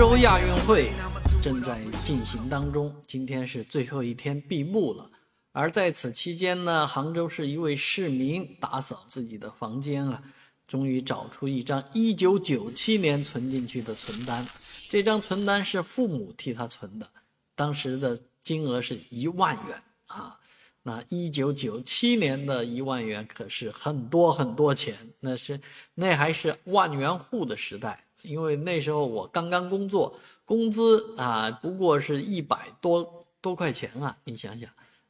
州亚运会正在进行当中，今天是最后一天闭幕了。而在此期间呢，杭州市一位市民打扫自己的房间啊，终于找出一张1997年存进去的存单。这张存单是父母替他存的，当时的金额是一万元啊。那1997年的一万元可是很多很多钱，那是那还是万元户的时代。因为那时候我刚刚工作，工资啊不过是一百多多块钱啊，你想想，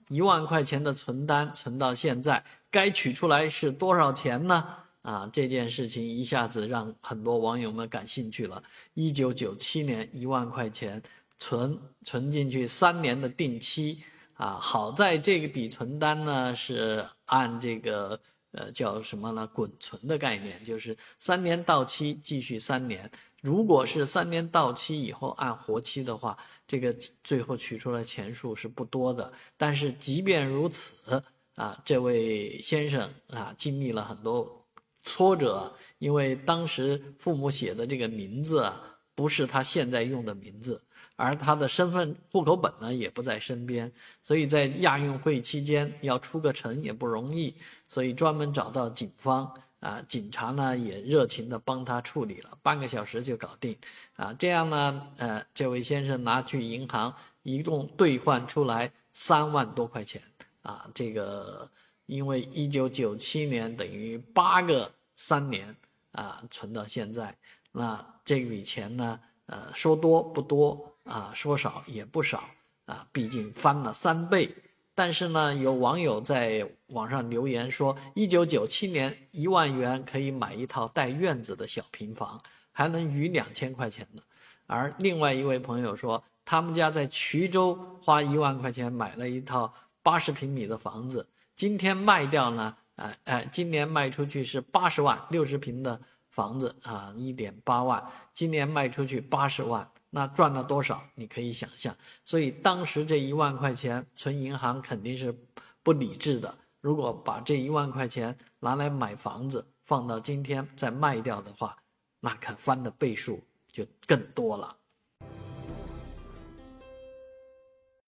一万块钱的存单存到现在，该取出来是多少钱呢？啊，这件事情一下子让很多网友们感兴趣了。一九九七年一万块钱存存进去三年的定期啊，好在这笔存单呢是按这个。呃，叫什么呢？滚存的概念就是三年到期继续三年。如果是三年到期以后按活期的话，这个最后取出来钱数是不多的。但是即便如此啊，这位先生啊经历了很多挫折，因为当时父母写的这个名字不是他现在用的名字。而他的身份户口本呢也不在身边，所以在亚运会期间要出个城也不容易，所以专门找到警方啊，警察呢也热情的帮他处理了，半个小时就搞定，啊，这样呢，呃，这位先生拿去银行一共兑换出来三万多块钱，啊，这个因为一九九七年等于八个三年啊存到现在，那这笔钱呢，呃，说多不多。啊，说少也不少啊，毕竟翻了三倍。但是呢，有网友在网上留言说，一九九七年一万元可以买一套带院子的小平房，还能余两千块钱呢。而另外一位朋友说，他们家在衢州花一万块钱买了一套八十平米的房子，今天卖掉呢，哎哎，今年卖出去是八十万，六十平的房子啊，一点八万，今年卖出去八十万。那赚了多少？你可以想象，所以当时这一万块钱存银行肯定是不理智的。如果把这一万块钱拿来买房子，放到今天再卖掉的话，那可翻的倍数就更多了。